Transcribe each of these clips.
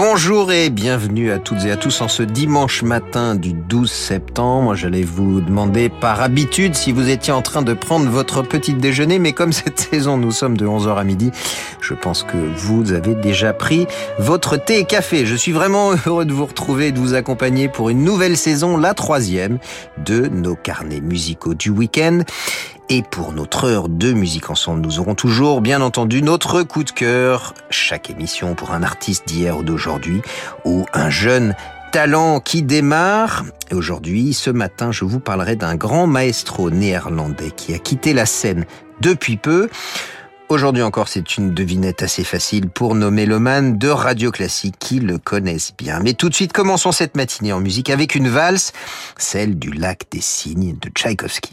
Bonjour et bienvenue à toutes et à tous en ce dimanche matin du 12 septembre. J'allais vous demander par habitude si vous étiez en train de prendre votre petit déjeuner, mais comme cette saison nous sommes de 11h à midi, je pense que vous avez déjà pris votre thé et café. Je suis vraiment heureux de vous retrouver et de vous accompagner pour une nouvelle saison, la troisième de nos carnets musicaux du week-end. Et pour notre heure de musique ensemble, nous aurons toujours, bien entendu, notre coup de cœur. Chaque émission pour un artiste d'hier ou d'aujourd'hui, ou un jeune talent qui démarre. Et aujourd'hui, ce matin, je vous parlerai d'un grand maestro néerlandais qui a quitté la scène depuis peu. Aujourd'hui encore, c'est une devinette assez facile pour nos mélomanes de radio classique qui le connaissent bien. Mais tout de suite, commençons cette matinée en musique avec une valse, celle du lac des cygnes de Tchaïkovski.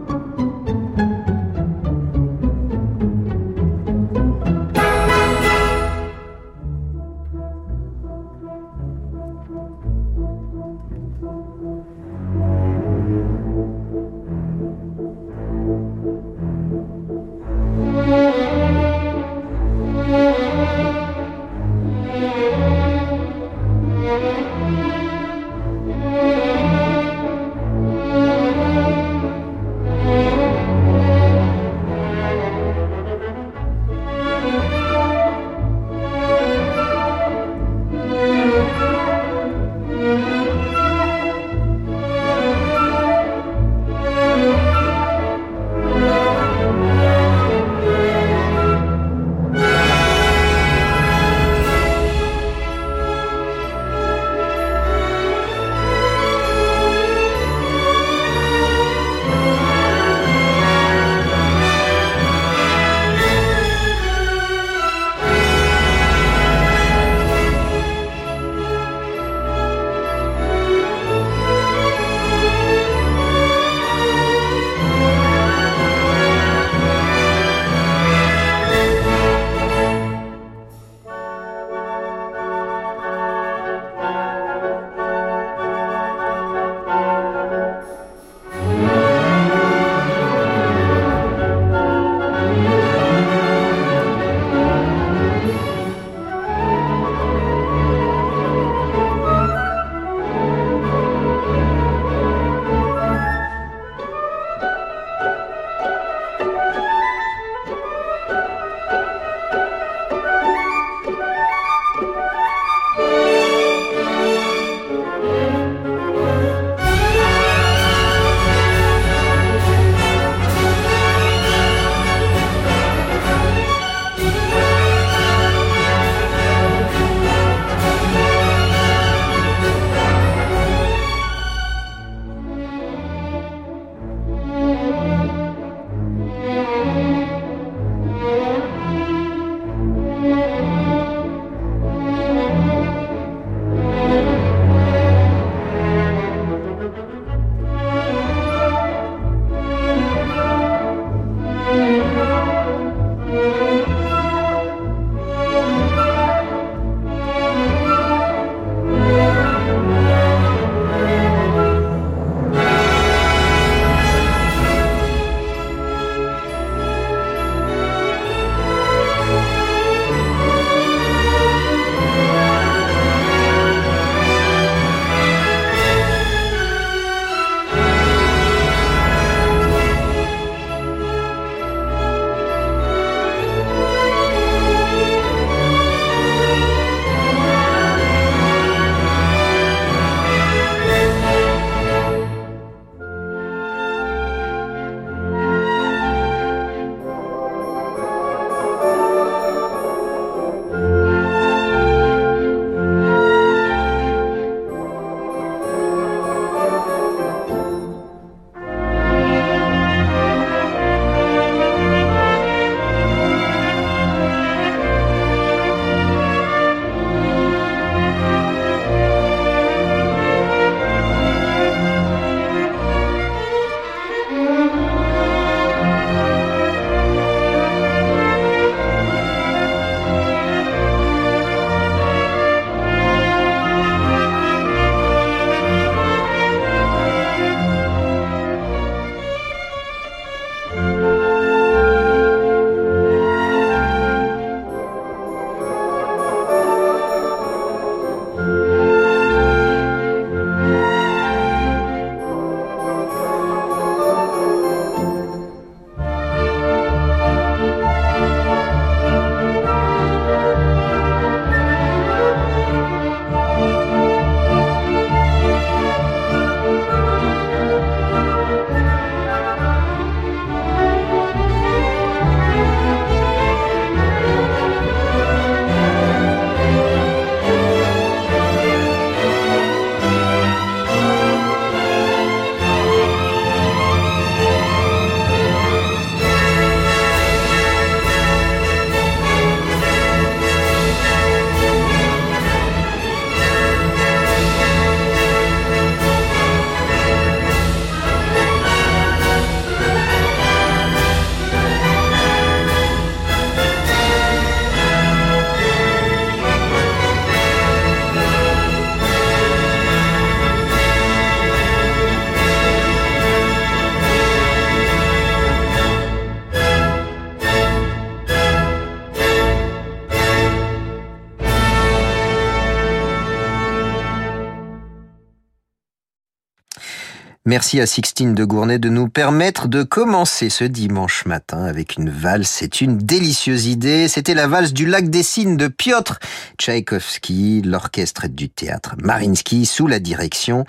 À Sixtine de Gournay de nous permettre de commencer ce dimanche matin avec une valse. C'est une délicieuse idée. C'était la valse du lac des Cygnes de Piotr Tchaïkovski, l'orchestre du théâtre Marinsky sous la direction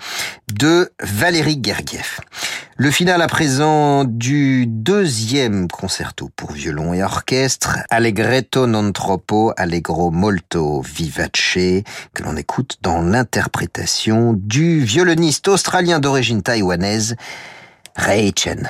de Valérie Gergiev. Le final à présent du deuxième concerto pour violon et orchestre, Allegretto non troppo, Allegro molto vivace, que l'on écoute dans l'interprétation du violoniste australien d'origine taïwanaise, Ray Chen.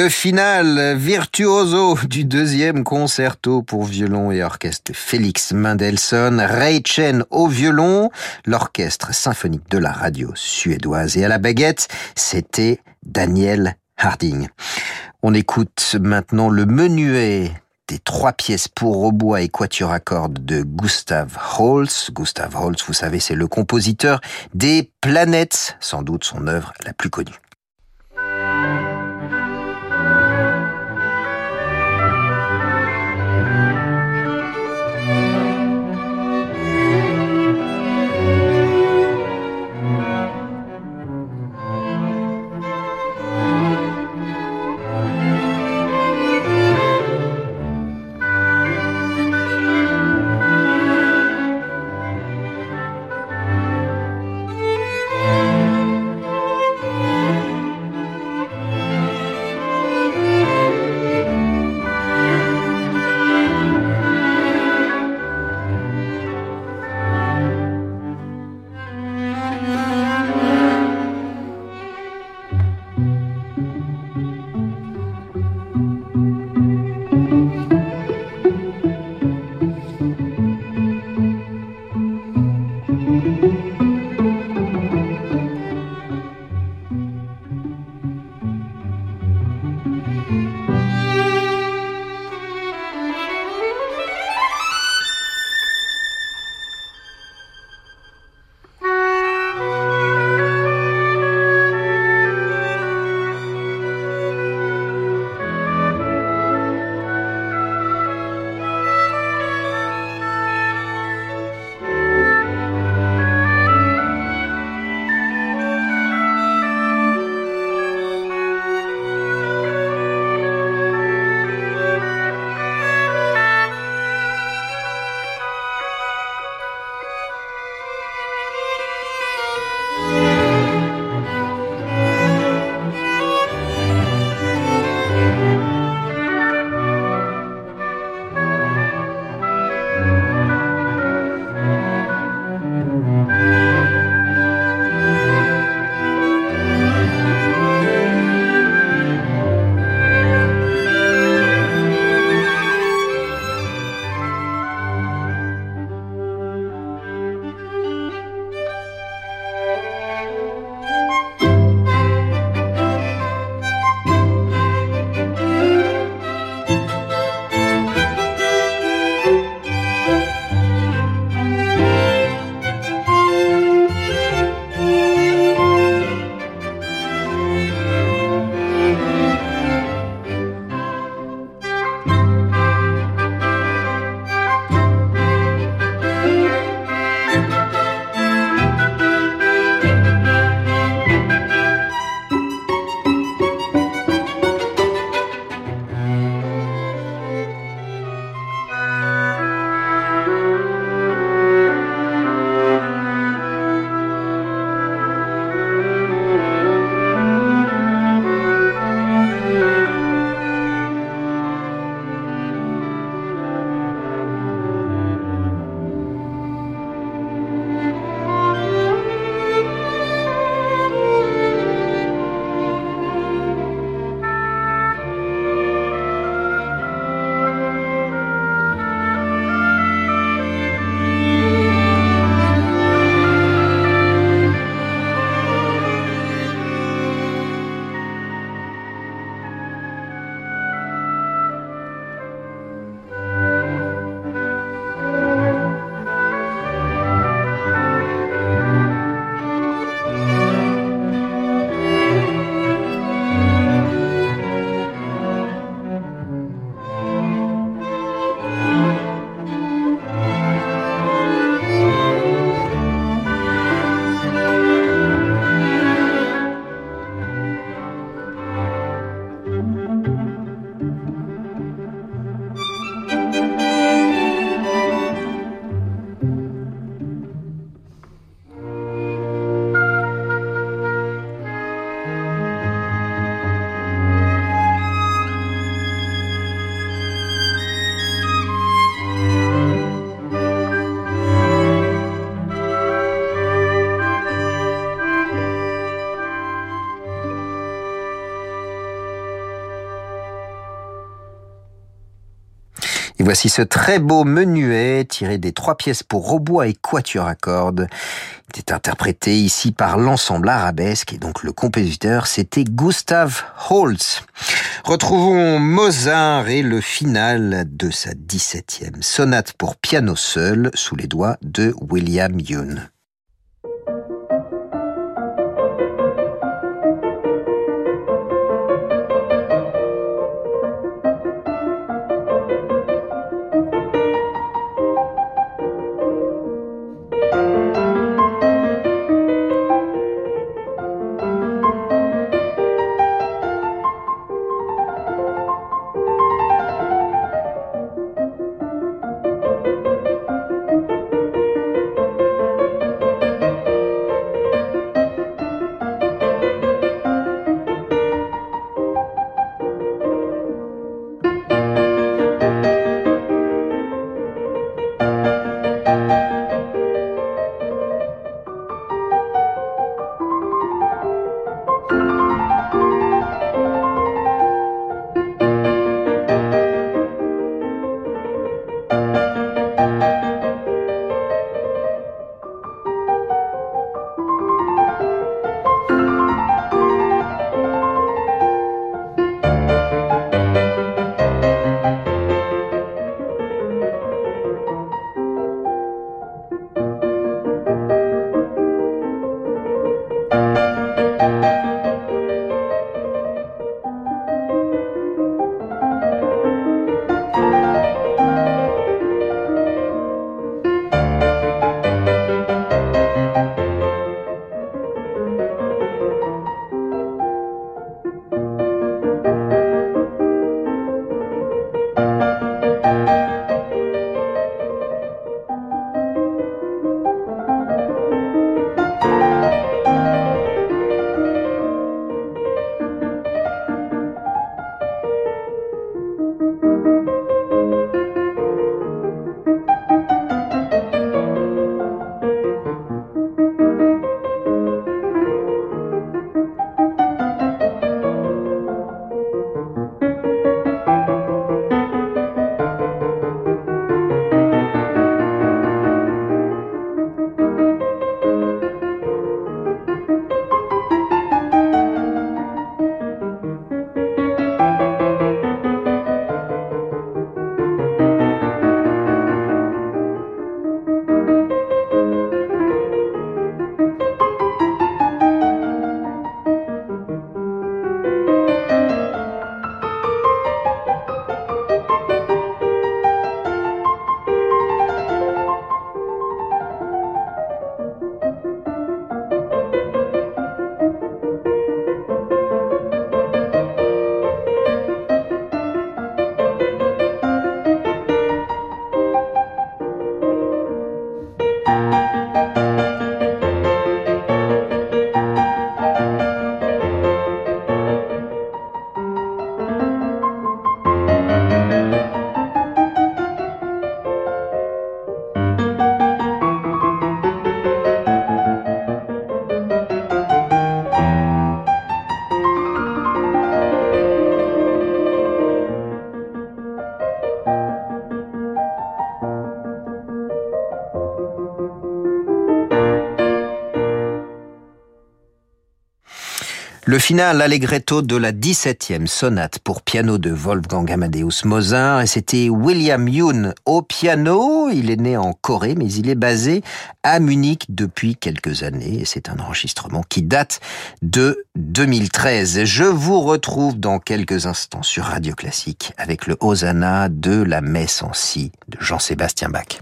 Le final virtuoso du deuxième concerto pour violon et orchestre Félix Mendelssohn, Ray Chen au violon, l'orchestre symphonique de la radio suédoise et à la baguette, c'était Daniel Harding. On écoute maintenant le menuet des trois pièces pour hautbois et quatuor à cordes de Gustav Holst. Gustav Holst, vous savez, c'est le compositeur des Planètes, sans doute son œuvre la plus connue. Voici ce très beau menuet tiré des trois pièces pour robots et quatuor à cordes. Il est interprété ici par l'ensemble arabesque et donc le compositeur c'était Gustav Holst. Retrouvons Mozart et le final de sa 17e sonate pour piano seul sous les doigts de William Yoon. Le final allegretto de la 17e sonate pour piano de Wolfgang Amadeus Mozart et c'était William Yoon au piano. Il est né en Corée mais il est basé à Munich depuis quelques années et c'est un enregistrement qui date de 2013. Je vous retrouve dans quelques instants sur Radio Classique avec le Hosanna de la messe en si de Jean-Sébastien Bach.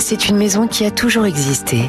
C'est une maison qui a toujours existé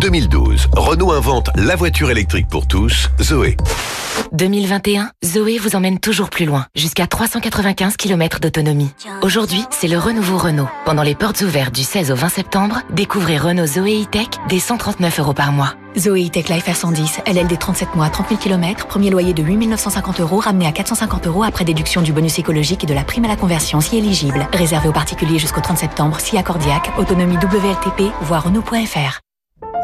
2012, Renault invente la voiture électrique pour tous, Zoé. 2021, Zoé vous emmène toujours plus loin, jusqu'à 395 km d'autonomie. Aujourd'hui, c'est le renouveau Renault. Pendant les portes ouvertes du 16 au 20 septembre, découvrez Renault Zoé E-Tech dès 139 euros par mois. Zoé E-Tech Life R110, LLD 37 mois, 30 000 km, premier loyer de 8 950 euros, ramené à 450 euros après déduction du bonus écologique et de la prime à la conversion si éligible. Réservé aux particuliers jusqu'au 30 septembre, si accordiaque, autonomie WLTP, voire Renault.fr.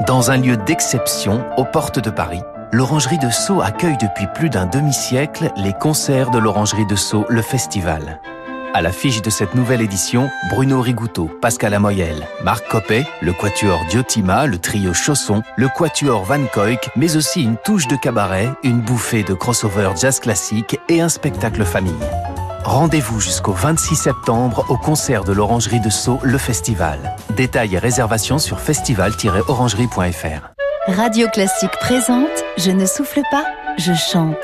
Dans un lieu d'exception, aux portes de Paris, l'Orangerie de Sceaux accueille depuis plus d'un demi-siècle les concerts de l'Orangerie de Sceaux, le festival. À l'affiche de cette nouvelle édition, Bruno Rigouteau, Pascal Amoyel, Marc Coppet, le quatuor Diotima, le trio Chausson, le quatuor Van Koyk, mais aussi une touche de cabaret, une bouffée de crossover jazz classique et un spectacle famille. Rendez-vous jusqu'au 26 septembre au concert de l'Orangerie de Sceaux, le festival. Détails et réservations sur festival-orangerie.fr. Radio Classique présente Je ne souffle pas, je chante.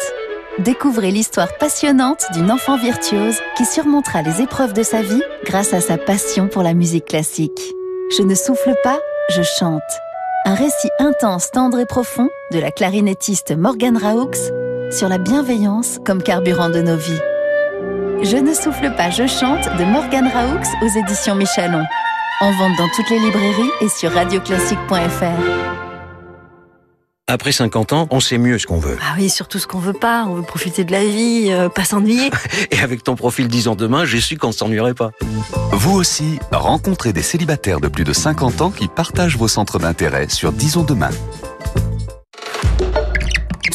Découvrez l'histoire passionnante d'une enfant virtuose qui surmontera les épreuves de sa vie grâce à sa passion pour la musique classique. Je ne souffle pas, je chante. Un récit intense, tendre et profond de la clarinettiste Morgane Raoux sur la bienveillance comme carburant de nos vies. Je ne souffle pas, je chante de Morgane Raoux aux éditions Michalon. En vente dans toutes les librairies et sur radioclassique.fr. Après 50 ans, on sait mieux ce qu'on veut. Ah oui, surtout ce qu'on veut pas. On veut profiter de la vie, euh, pas s'ennuyer. Et avec ton profil 10 ans demain, j'ai su qu'on ne s'ennuierait pas. Vous aussi, rencontrez des célibataires de plus de 50 ans qui partagent vos centres d'intérêt sur Disons demain.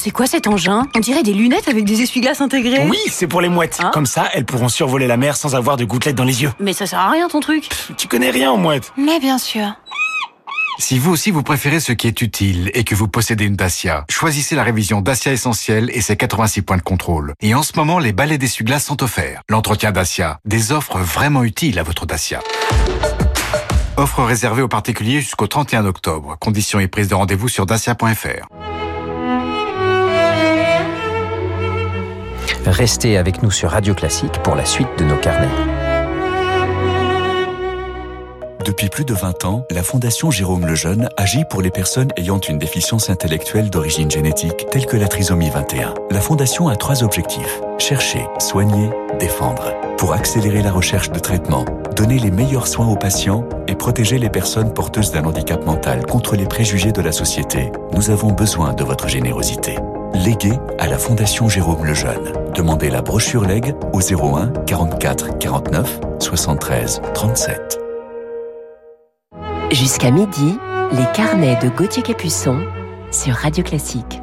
C'est quoi cet engin? On dirait des lunettes avec des essuie-glaces intégrés. Oui, c'est pour les mouettes. Hein? Comme ça, elles pourront survoler la mer sans avoir de gouttelettes dans les yeux. Mais ça sert à rien ton truc. Tu connais rien aux mouettes. Mais bien sûr. Si vous aussi vous préférez ce qui est utile et que vous possédez une Dacia, choisissez la révision Dacia Essentielle et ses 86 points de contrôle. Et en ce moment, les balais d'essuie-glace sont offerts. L'entretien Dacia, des offres vraiment utiles à votre Dacia. Offre réservée aux particuliers jusqu'au 31 octobre. Conditions et prise de rendez-vous sur dacia.fr. Restez avec nous sur Radio Classique pour la suite de nos carnets. Depuis plus de 20 ans, la Fondation Jérôme Lejeune agit pour les personnes ayant une déficience intellectuelle d'origine génétique telle que la trisomie 21. La Fondation a trois objectifs. Chercher, soigner, défendre. Pour accélérer la recherche de traitement, donner les meilleurs soins aux patients et protéger les personnes porteuses d'un handicap mental contre les préjugés de la société, nous avons besoin de votre générosité. Léguez à la Fondation Jérôme Lejeune. Demandez la brochure Leg au 01 44 49 73 37. Jusqu'à midi, les carnets de Gauthier Capuçon sur Radio Classique.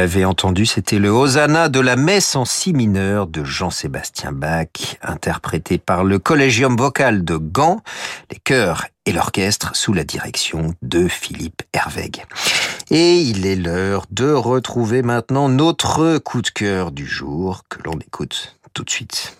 L'avez entendu, c'était le Hosanna de la messe en si mineur de Jean-Sébastien Bach, interprété par le Collégium vocal de Gand, les chœurs et l'orchestre sous la direction de Philippe Hervègue. Et il est l'heure de retrouver maintenant notre coup de cœur du jour que l'on écoute tout de suite.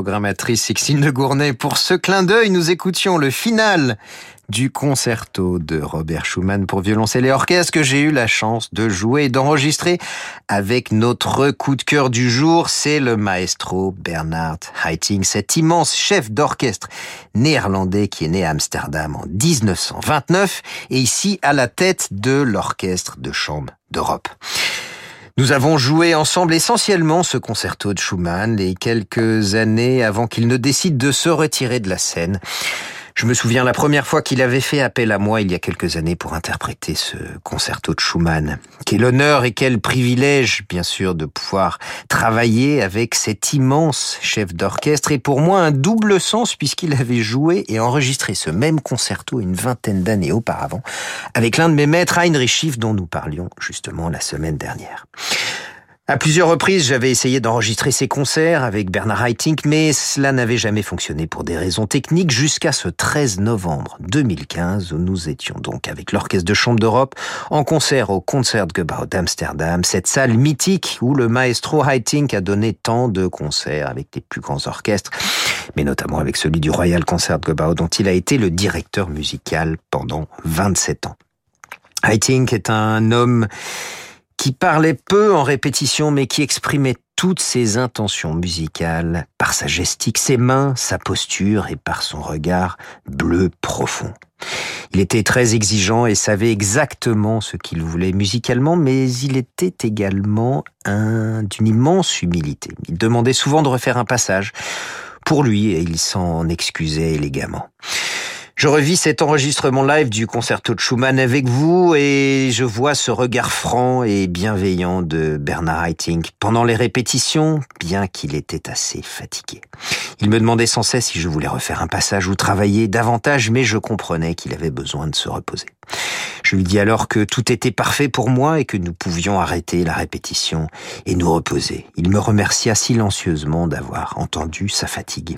Programmatrice Sixtine de Gournay pour ce clin d'œil. Nous écoutions le final du concerto de Robert Schumann pour violoncelle et orchestre que j'ai eu la chance de jouer et d'enregistrer avec notre coup de cœur du jour. C'est le maestro Bernard Haitink, cet immense chef d'orchestre néerlandais qui est né à Amsterdam en 1929 et ici à la tête de l'orchestre de chambre d'Europe. Nous avons joué ensemble essentiellement ce concerto de Schumann les quelques années avant qu'il ne décide de se retirer de la scène. Je me souviens la première fois qu'il avait fait appel à moi il y a quelques années pour interpréter ce concerto de Schumann. Quel honneur et quel privilège, bien sûr, de pouvoir travailler avec cet immense chef d'orchestre et pour moi un double sens puisqu'il avait joué et enregistré ce même concerto une vingtaine d'années auparavant avec l'un de mes maîtres, Heinrich Schiff, dont nous parlions justement la semaine dernière. À plusieurs reprises, j'avais essayé d'enregistrer ces concerts avec Bernard Haitink, mais cela n'avait jamais fonctionné pour des raisons techniques jusqu'à ce 13 novembre 2015 où nous étions donc avec l'Orchestre de Chambre d'Europe en concert au Concertgebouw d'Amsterdam, cette salle mythique où le maestro Haitink a donné tant de concerts avec les plus grands orchestres, mais notamment avec celui du Royal Concertgebouw dont il a été le directeur musical pendant 27 ans. Haitink est un homme qui parlait peu en répétition mais qui exprimait toutes ses intentions musicales par sa gestique, ses mains, sa posture et par son regard bleu profond. Il était très exigeant et savait exactement ce qu'il voulait musicalement, mais il était également un d'une immense humilité. Il demandait souvent de refaire un passage pour lui et il s'en excusait élégamment. Je revis cet enregistrement live du concerto de Schumann avec vous et je vois ce regard franc et bienveillant de Bernard Haitink pendant les répétitions, bien qu'il était assez fatigué. Il me demandait sans cesse si je voulais refaire un passage ou travailler davantage, mais je comprenais qu'il avait besoin de se reposer. Je lui dis alors que tout était parfait pour moi et que nous pouvions arrêter la répétition et nous reposer. Il me remercia silencieusement d'avoir entendu sa fatigue.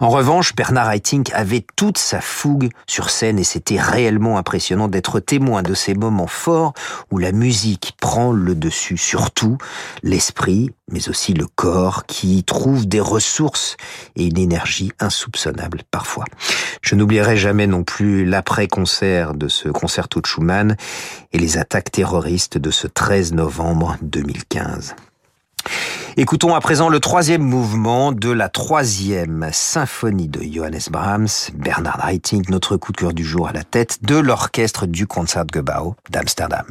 En revanche, Bernard Haitink avait toute sa fougue sur scène et c'était réellement impressionnant d'être témoin de ces moments forts où la musique prend le dessus sur tout, l'esprit, mais aussi le corps qui trouve des ressources et une énergie insoupçonnable parfois. Je n'oublierai jamais non plus l'après-concert de ce concerto de Schumann et les attaques terroristes de ce 13 novembre 2015. Écoutons à présent le troisième mouvement de la troisième symphonie de Johannes Brahms, Bernard Haitink, notre coup de cœur du jour à la tête de l'orchestre du Concertgebouw d'Amsterdam.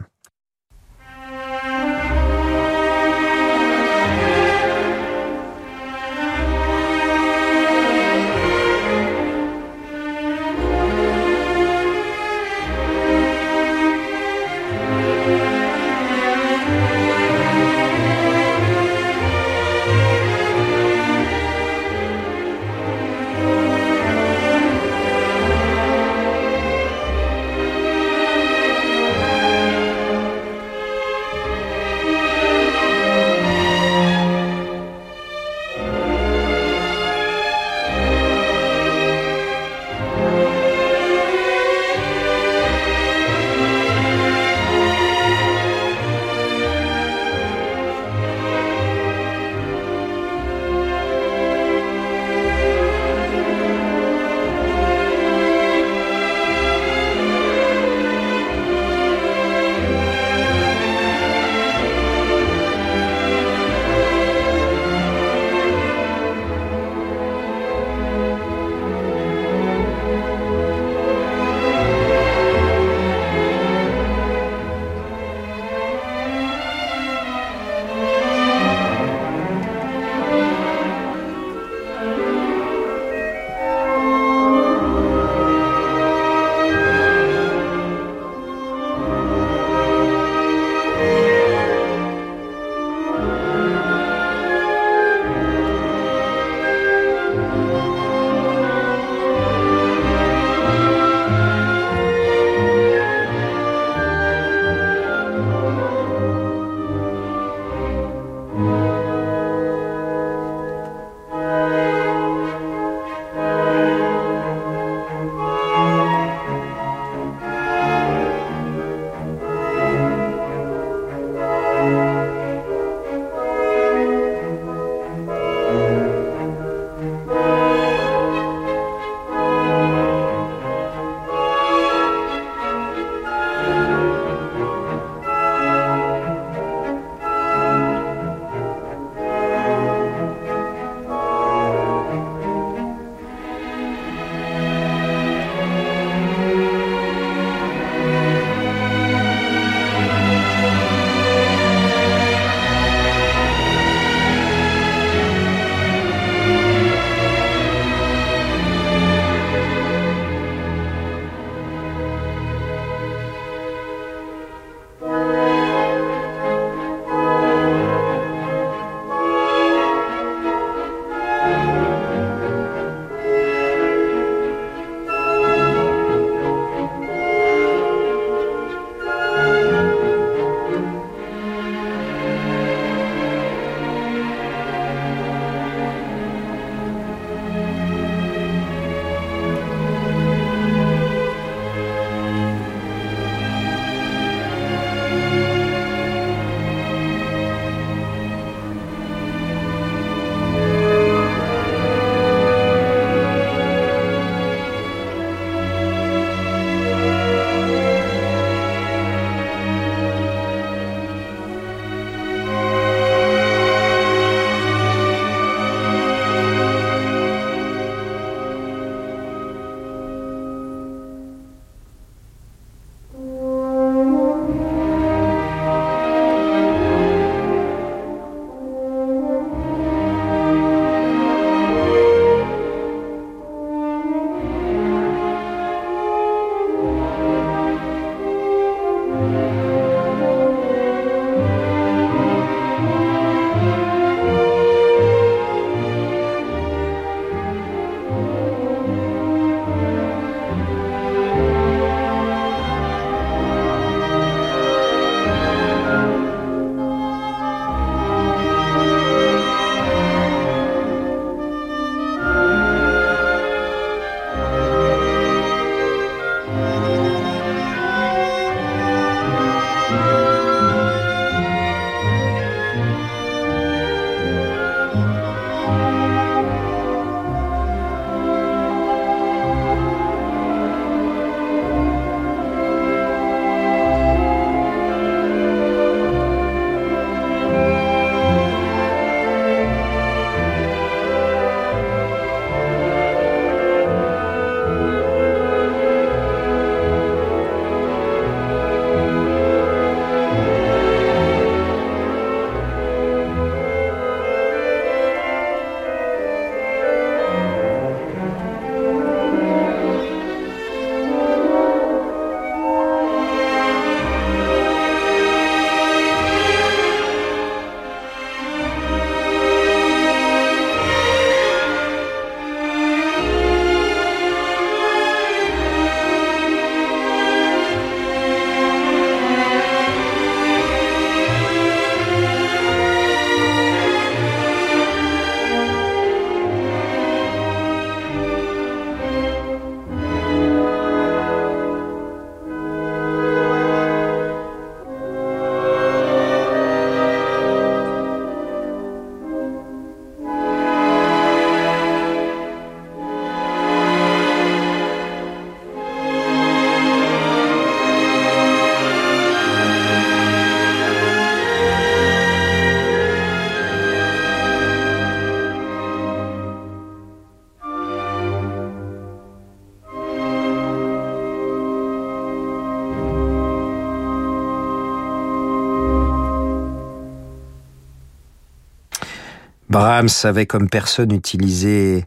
Brahms avait comme personne utilisé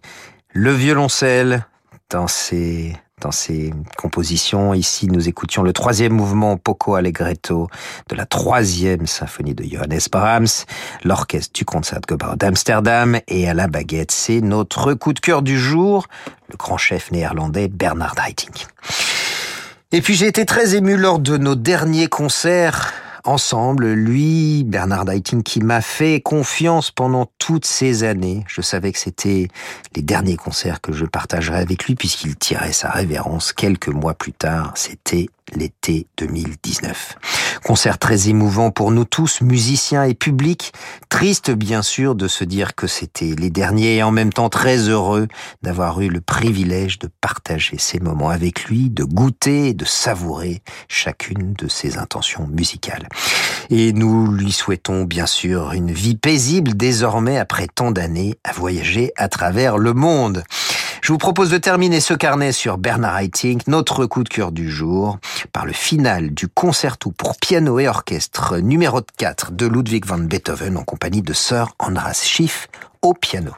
le violoncelle dans ses dans ses compositions. Ici, nous écoutions le troisième mouvement Poco Allegretto de la troisième symphonie de Johannes Brahms, l'orchestre du Concertgebouw d'Amsterdam et à la baguette, c'est notre coup de cœur du jour, le grand chef néerlandais Bernard Haitink. Et puis j'ai été très ému lors de nos derniers concerts ensemble, lui, Bernard Haitink, qui m'a fait confiance pendant toutes ces années. Je savais que c'était les derniers concerts que je partagerais avec lui puisqu'il tirait sa révérence quelques mois plus tard. C'était l'été 2019. Concert très émouvant pour nous tous, musiciens et publics. Triste bien sûr de se dire que c'était les derniers et en même temps très heureux d'avoir eu le privilège de partager ces moments avec lui, de goûter et de savourer chacune de ses intentions musicales. Et nous lui souhaitons bien sûr une vie paisible désormais après tant d'années à voyager à travers le monde. Je vous propose de terminer ce carnet sur Bernard Haitink, notre coup de cœur du jour, par le final du concerto pour piano et orchestre numéro 4 de Ludwig van Beethoven en compagnie de Sir Andras Schiff au piano.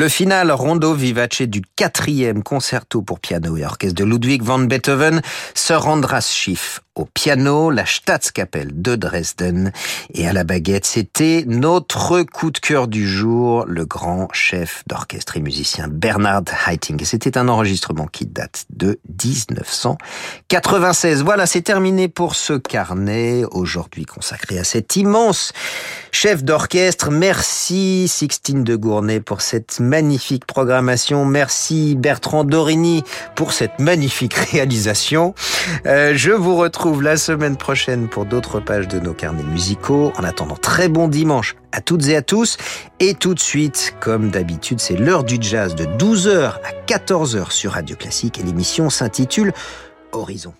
Le final rondo vivace du quatrième concerto pour piano et orchestre de Ludwig van Beethoven, Sir Andras Schiff au piano, la Staatskapelle de Dresden et à la baguette, c'était notre coup de cœur du jour, le grand chef d'orchestre et musicien Bernard Haitink. C'était un enregistrement qui date de 1996. Voilà, c'est terminé pour ce carnet aujourd'hui consacré à cet immense chef d'orchestre. Merci Sixtine de Gournay pour cette magnifique programmation. Merci Bertrand Dorini pour cette magnifique réalisation. Euh, je vous la semaine prochaine pour d'autres pages de nos carnets musicaux. En attendant, très bon dimanche à toutes et à tous. Et tout de suite, comme d'habitude, c'est l'heure du jazz de 12h à 14h sur Radio Classique et l'émission s'intitule Horizon.